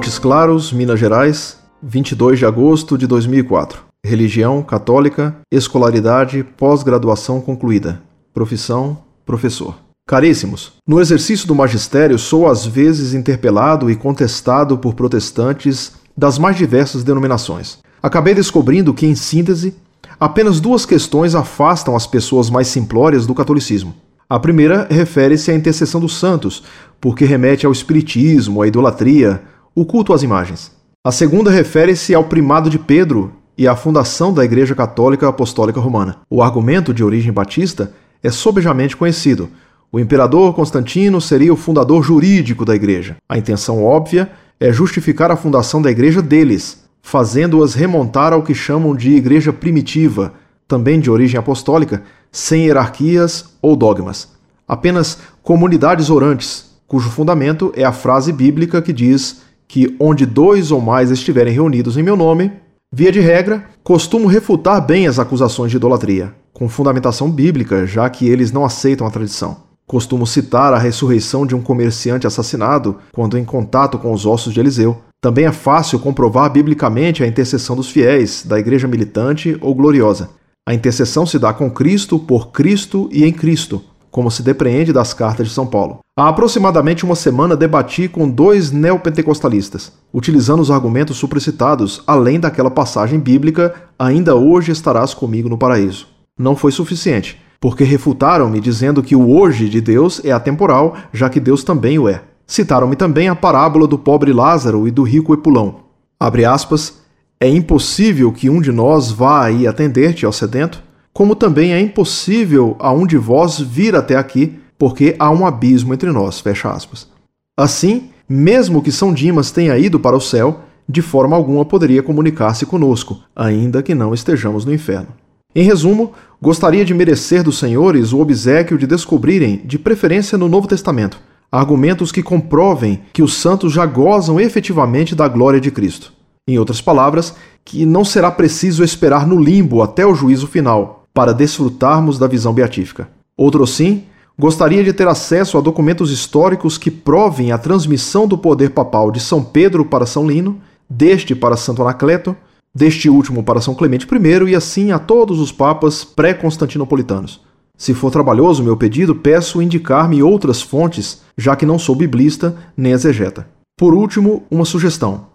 Montes Claros, Minas Gerais, 22 de agosto de 2004. Religião católica, escolaridade, pós-graduação concluída. Profissão: professor. Caríssimos, no exercício do magistério sou às vezes interpelado e contestado por protestantes das mais diversas denominações. Acabei descobrindo que, em síntese, apenas duas questões afastam as pessoas mais simplórias do catolicismo. A primeira refere-se à intercessão dos santos, porque remete ao espiritismo, à idolatria, o culto às imagens. A segunda refere-se ao primado de Pedro e à fundação da Igreja Católica Apostólica Romana. O argumento de origem batista é sobejamente conhecido. O imperador Constantino seria o fundador jurídico da Igreja. A intenção óbvia é justificar a fundação da Igreja deles, fazendo-as remontar ao que chamam de Igreja primitiva, também de origem apostólica, sem hierarquias ou dogmas. Apenas comunidades orantes, cujo fundamento é a frase bíblica que diz que onde dois ou mais estiverem reunidos em meu nome, via de regra, costumo refutar bem as acusações de idolatria, com fundamentação bíblica, já que eles não aceitam a tradição. Costumo citar a ressurreição de um comerciante assassinado quando em contato com os ossos de Eliseu. Também é fácil comprovar biblicamente a intercessão dos fiéis, da igreja militante ou gloriosa. A intercessão se dá com Cristo, por Cristo e em Cristo, como se depreende das cartas de São Paulo. Há aproximadamente uma semana debati com dois neopentecostalistas, utilizando os argumentos supracitados, além daquela passagem bíblica: Ainda hoje estarás comigo no paraíso. Não foi suficiente porque refutaram-me dizendo que o hoje de Deus é atemporal, já que Deus também o é. Citaram-me também a parábola do pobre Lázaro e do rico Epulão. Abre aspas, é impossível que um de nós vá aí atender-te ao sedento, como também é impossível a um de vós vir até aqui, porque há um abismo entre nós. Fecha aspas. Assim, mesmo que São Dimas tenha ido para o céu, de forma alguma poderia comunicar-se conosco, ainda que não estejamos no inferno. Em resumo, gostaria de merecer dos senhores o obsequio de descobrirem, de preferência no Novo Testamento, argumentos que comprovem que os santos já gozam efetivamente da glória de Cristo. Em outras palavras, que não será preciso esperar no limbo até o juízo final para desfrutarmos da visão beatífica. Outro sim, gostaria de ter acesso a documentos históricos que provem a transmissão do poder papal de São Pedro para São Lino, deste para Santo Anacleto, deste último para São Clemente I e assim a todos os papas pré-constantinopolitanos. Se for trabalhoso meu pedido, peço indicar-me outras fontes, já que não sou biblista nem exegeta. Por último, uma sugestão.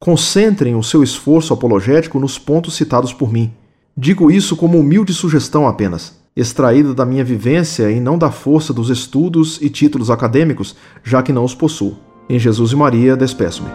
Concentrem o seu esforço apologético nos pontos citados por mim. Digo isso como humilde sugestão apenas, extraída da minha vivência e não da força dos estudos e títulos acadêmicos, já que não os possuo. Em Jesus e Maria, despeço-me.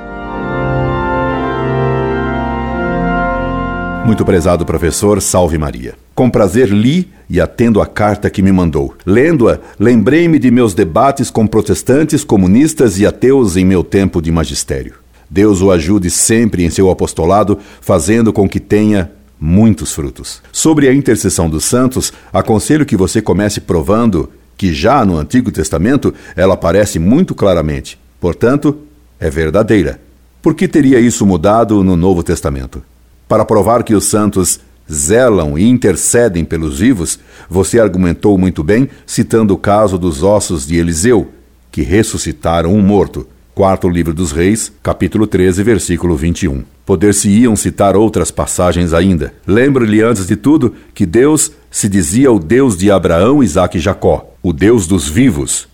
Muito prezado professor, salve Maria. Com prazer li e atendo a carta que me mandou. Lendo-a, lembrei-me de meus debates com protestantes, comunistas e ateus em meu tempo de magistério. Deus o ajude sempre em seu apostolado, fazendo com que tenha muitos frutos. Sobre a intercessão dos santos, aconselho que você comece provando que já no Antigo Testamento ela aparece muito claramente. Portanto, é verdadeira. Por que teria isso mudado no Novo Testamento? Para provar que os santos zelam e intercedem pelos vivos, você argumentou muito bem citando o caso dos ossos de Eliseu, que ressuscitaram um morto. Quarto livro dos Reis, capítulo 13, versículo 21. Poder-se-iam citar outras passagens ainda. Lembre-lhe antes de tudo que Deus se dizia o Deus de Abraão, Isaque e Jacó, o Deus dos vivos,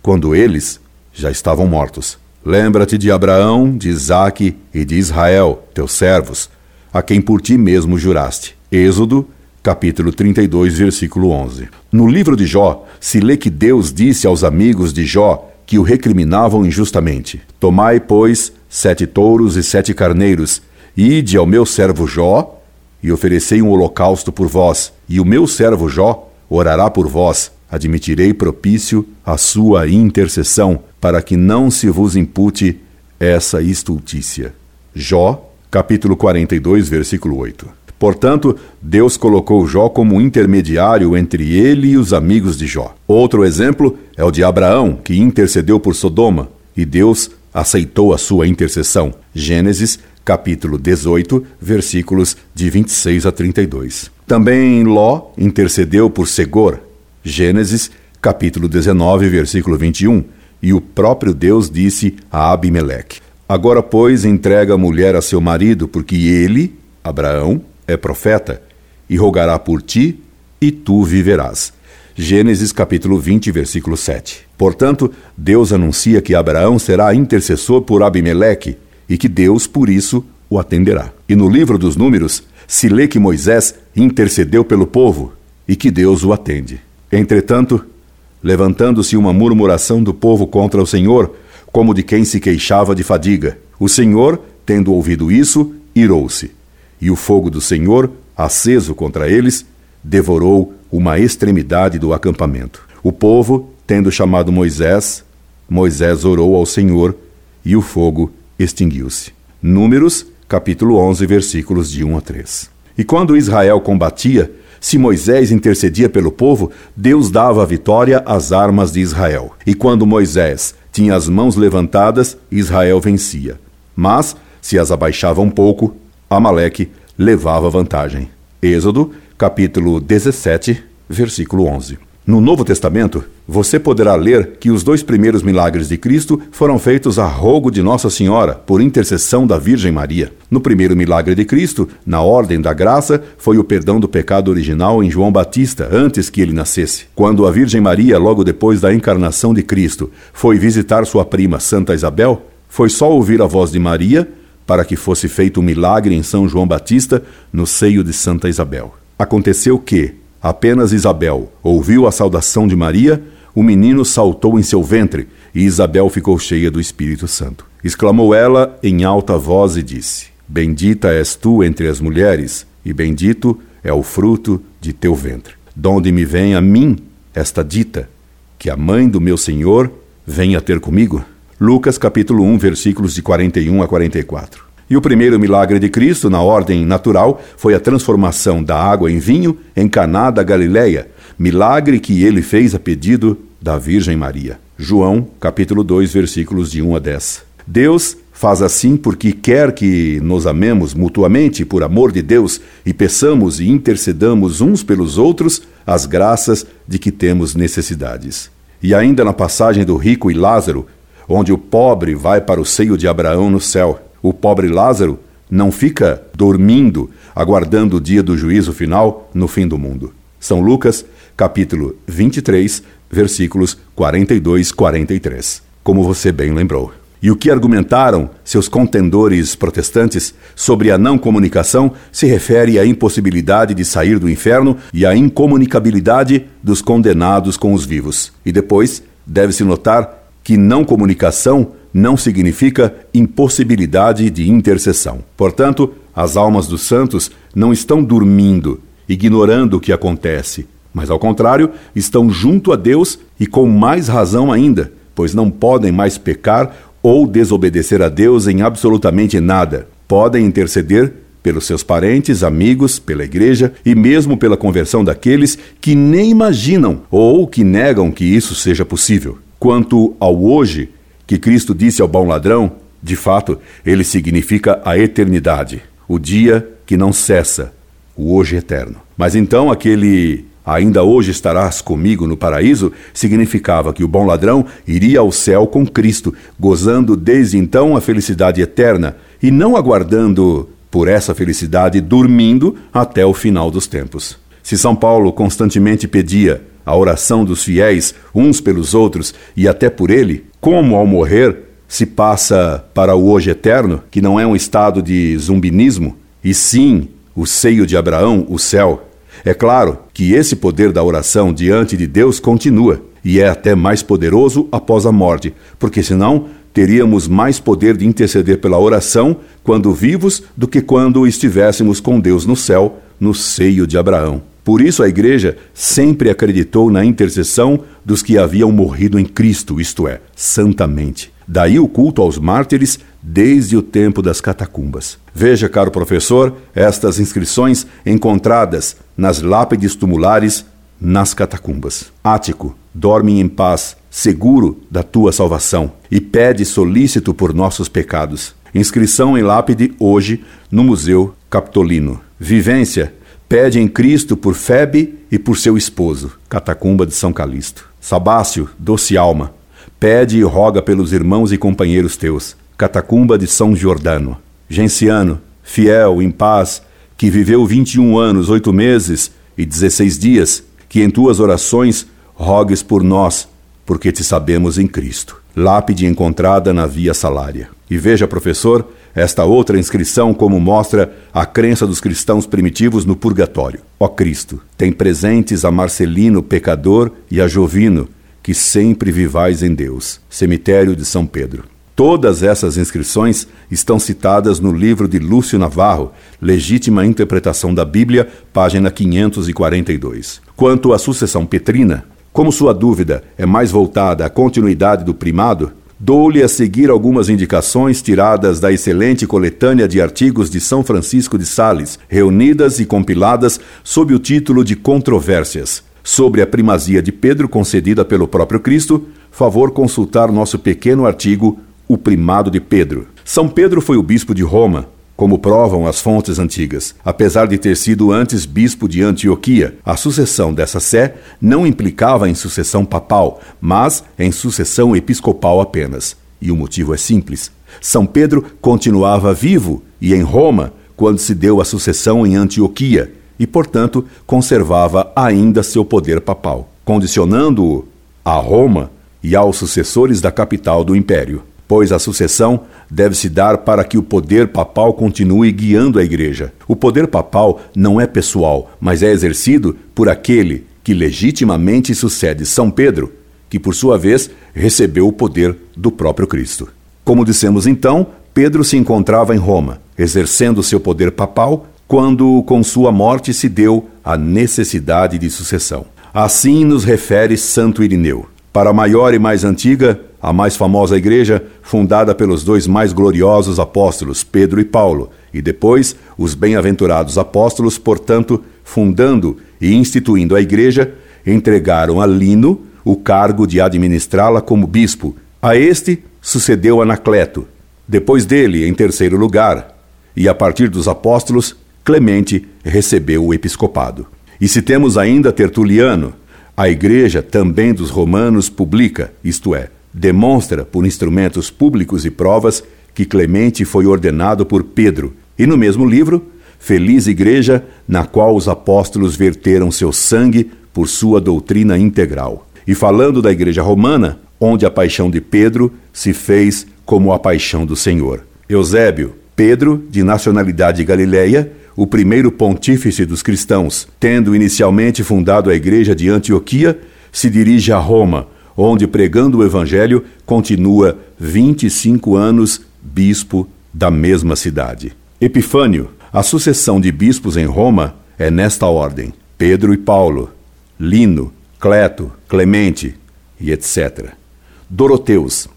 quando eles já estavam mortos. Lembra-te de Abraão, de Isaque e de Israel, teus servos, a quem por ti mesmo juraste. Êxodo, capítulo 32, versículo 11. No livro de Jó, se lê que Deus disse aos amigos de Jó que o recriminavam injustamente: Tomai, pois, sete touros e sete carneiros, ide ao meu servo Jó, e oferecei um holocausto por vós, e o meu servo Jó orará por vós, admitirei propício a sua intercessão, para que não se vos impute essa estultícia. Jó capítulo 42, versículo 8. Portanto, Deus colocou Jó como intermediário entre ele e os amigos de Jó. Outro exemplo é o de Abraão, que intercedeu por Sodoma, e Deus aceitou a sua intercessão. Gênesis, capítulo 18, versículos de 26 a 32. Também Ló intercedeu por Segor. Gênesis, capítulo 19, versículo 21. E o próprio Deus disse a Abimeleque: Agora, pois, entrega a mulher a seu marido, porque ele, Abraão, é profeta, e rogará por ti, e tu viverás. Gênesis capítulo 20, versículo 7. Portanto, Deus anuncia que Abraão será intercessor por Abimeleque e que Deus, por isso, o atenderá. E no livro dos Números, se lê que Moisés intercedeu pelo povo e que Deus o atende. Entretanto, levantando-se uma murmuração do povo contra o Senhor, como de quem se queixava de fadiga, o Senhor, tendo ouvido isso, irou-se. E o fogo do Senhor, aceso contra eles, devorou uma extremidade do acampamento. O povo, tendo chamado Moisés, Moisés orou ao Senhor e o fogo extinguiu-se. Números capítulo 11, versículos de 1 a 3. E quando Israel combatia, se Moisés intercedia pelo povo, Deus dava a vitória às armas de Israel. E quando Moisés tinha as mãos levantadas, Israel vencia. Mas, se as abaixava um pouco, Amaleque levava vantagem. Êxodo, capítulo 17, versículo 11. No Novo Testamento, você poderá ler que os dois primeiros milagres de Cristo foram feitos a rogo de Nossa Senhora, por intercessão da Virgem Maria. No primeiro milagre de Cristo, na ordem da graça, foi o perdão do pecado original em João Batista, antes que ele nascesse. Quando a Virgem Maria, logo depois da encarnação de Cristo, foi visitar sua prima Santa Isabel, foi só ouvir a voz de Maria para que fosse feito um milagre em São João Batista, no seio de Santa Isabel. Aconteceu que, Apenas Isabel ouviu a saudação de Maria, o menino saltou em seu ventre e Isabel ficou cheia do Espírito Santo. Exclamou ela em alta voz e disse: Bendita és tu entre as mulheres, e bendito é o fruto de teu ventre. Donde me vem a mim esta dita, que a mãe do meu Senhor venha ter comigo? Lucas capítulo 1, versículos de 41 a 44. E o primeiro milagre de Cristo, na ordem natural, foi a transformação da água em vinho em Caná da Galileia, milagre que ele fez a pedido da Virgem Maria. João, capítulo 2, versículos de 1 a 10. Deus faz assim porque quer que nos amemos mutuamente por amor de Deus e peçamos e intercedamos uns pelos outros as graças de que temos necessidades. E ainda na passagem do rico e Lázaro, onde o pobre vai para o seio de Abraão no céu, o pobre Lázaro não fica dormindo, aguardando o dia do juízo final no fim do mundo. São Lucas, capítulo 23, versículos 42 43. Como você bem lembrou. E o que argumentaram seus contendores protestantes sobre a não comunicação se refere à impossibilidade de sair do inferno e à incomunicabilidade dos condenados com os vivos. E depois, deve-se notar que não comunicação não significa impossibilidade de intercessão. Portanto, as almas dos santos não estão dormindo, ignorando o que acontece, mas ao contrário, estão junto a Deus e com mais razão ainda, pois não podem mais pecar ou desobedecer a Deus em absolutamente nada. Podem interceder pelos seus parentes, amigos, pela igreja e mesmo pela conversão daqueles que nem imaginam ou que negam que isso seja possível. Quanto ao hoje, que Cristo disse ao bom ladrão, de fato, ele significa a eternidade, o dia que não cessa, o hoje eterno. Mas então aquele ainda hoje estarás comigo no paraíso significava que o bom ladrão iria ao céu com Cristo, gozando desde então a felicidade eterna e não aguardando por essa felicidade dormindo até o final dos tempos. Se São Paulo constantemente pedia a oração dos fiéis uns pelos outros e até por ele, como ao morrer se passa para o hoje eterno, que não é um estado de zumbinismo, e sim o seio de Abraão, o céu. É claro que esse poder da oração diante de Deus continua e é até mais poderoso após a morte, porque senão teríamos mais poder de interceder pela oração quando vivos do que quando estivéssemos com Deus no céu, no seio de Abraão. Por isso a Igreja sempre acreditou na intercessão dos que haviam morrido em Cristo, isto é, santamente. Daí o culto aos mártires desde o tempo das catacumbas. Veja, caro professor, estas inscrições encontradas nas lápides tumulares nas catacumbas. Ático, dorme em paz, seguro da tua salvação, e pede solícito por nossos pecados. Inscrição em lápide hoje no Museu Capitolino. Vivência Pede em Cristo por Febe e por seu esposo, Catacumba de São Calixto. Sabácio, doce alma, pede e roga pelos irmãos e companheiros teus, catacumba de São Giordano. Genciano, fiel, em paz, que viveu 21 anos, 8 meses e 16 dias, que em tuas orações rogues por nós, porque te sabemos em Cristo. Lápide encontrada na Via Salária. E veja, professor, esta outra inscrição como mostra a crença dos cristãos primitivos no purgatório. Ó Cristo, tem presentes a Marcelino, pecador, e a Jovino, que sempre vivais em Deus. Cemitério de São Pedro. Todas essas inscrições estão citadas no livro de Lúcio Navarro, Legítima Interpretação da Bíblia, página 542. Quanto à sucessão petrina, como sua dúvida é mais voltada à continuidade do primado, dou-lhe a seguir algumas indicações tiradas da excelente coletânea de artigos de São Francisco de Sales, reunidas e compiladas sob o título de Controvérsias. Sobre a primazia de Pedro concedida pelo próprio Cristo, favor consultar nosso pequeno artigo O Primado de Pedro. São Pedro foi o bispo de Roma, como provam as fontes antigas. Apesar de ter sido antes bispo de Antioquia, a sucessão dessa sé não implicava em sucessão papal, mas em sucessão episcopal apenas. E o motivo é simples. São Pedro continuava vivo e em Roma quando se deu a sucessão em Antioquia e, portanto, conservava ainda seu poder papal, condicionando-o a Roma e aos sucessores da capital do império pois a sucessão deve se dar para que o poder papal continue guiando a Igreja. O poder papal não é pessoal, mas é exercido por aquele que legitimamente sucede São Pedro, que por sua vez recebeu o poder do próprio Cristo. Como dissemos então, Pedro se encontrava em Roma, exercendo seu poder papal, quando com sua morte se deu a necessidade de sucessão. Assim nos refere Santo Irineu. Para a maior e mais antiga, a mais famosa igreja, fundada pelos dois mais gloriosos apóstolos, Pedro e Paulo, e depois os bem-aventurados apóstolos, portanto, fundando e instituindo a igreja, entregaram a Lino o cargo de administrá-la como bispo. A este sucedeu Anacleto. Depois dele, em terceiro lugar, e a partir dos apóstolos, Clemente recebeu o episcopado. E se temos ainda Tertuliano, a igreja também dos romanos publica, isto é, demonstra por instrumentos públicos e provas que Clemente foi ordenado por Pedro, e no mesmo livro, Feliz Igreja, na qual os apóstolos verteram seu sangue por sua doutrina integral. E falando da Igreja Romana, onde a paixão de Pedro se fez como a paixão do Senhor. Eusébio, Pedro, de nacionalidade galileia, o primeiro pontífice dos cristãos, tendo inicialmente fundado a igreja de Antioquia, se dirige a Roma, onde, pregando o Evangelho, continua 25 anos bispo da mesma cidade. Epifânio, a sucessão de bispos em Roma é nesta ordem: Pedro e Paulo, Lino, Cleto, Clemente e etc. Doroteus.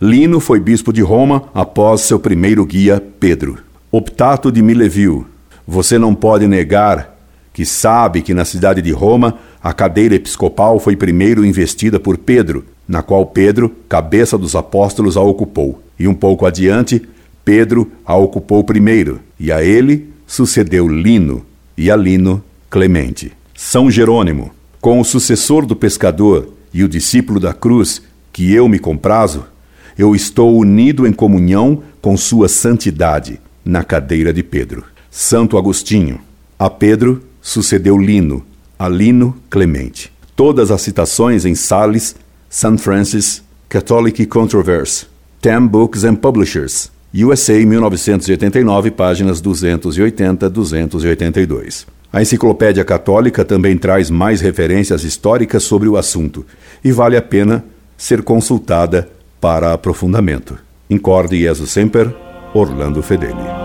Lino foi bispo de Roma após seu primeiro guia, Pedro. Optato de Mileville. Você não pode negar que sabe que na cidade de Roma a cadeira episcopal foi primeiro investida por Pedro, na qual Pedro, cabeça dos apóstolos, a ocupou. E um pouco adiante, Pedro a ocupou primeiro, e a ele sucedeu Lino, e a Lino Clemente. São Jerônimo, com o sucessor do pescador e o discípulo da cruz, que eu me comprazo, eu estou unido em comunhão com sua santidade, na cadeira de Pedro. Santo Agostinho, a Pedro sucedeu Lino, a Lino Clemente. Todas as citações em Sales, St. Francis, Catholic Controversy, Tam Books and Publishers, USA 1989, páginas 280 282. A Enciclopédia Católica também traz mais referências históricas sobre o assunto e vale a pena ser consultada para aprofundamento. Incorde Jesus Semper, Orlando Fedeli.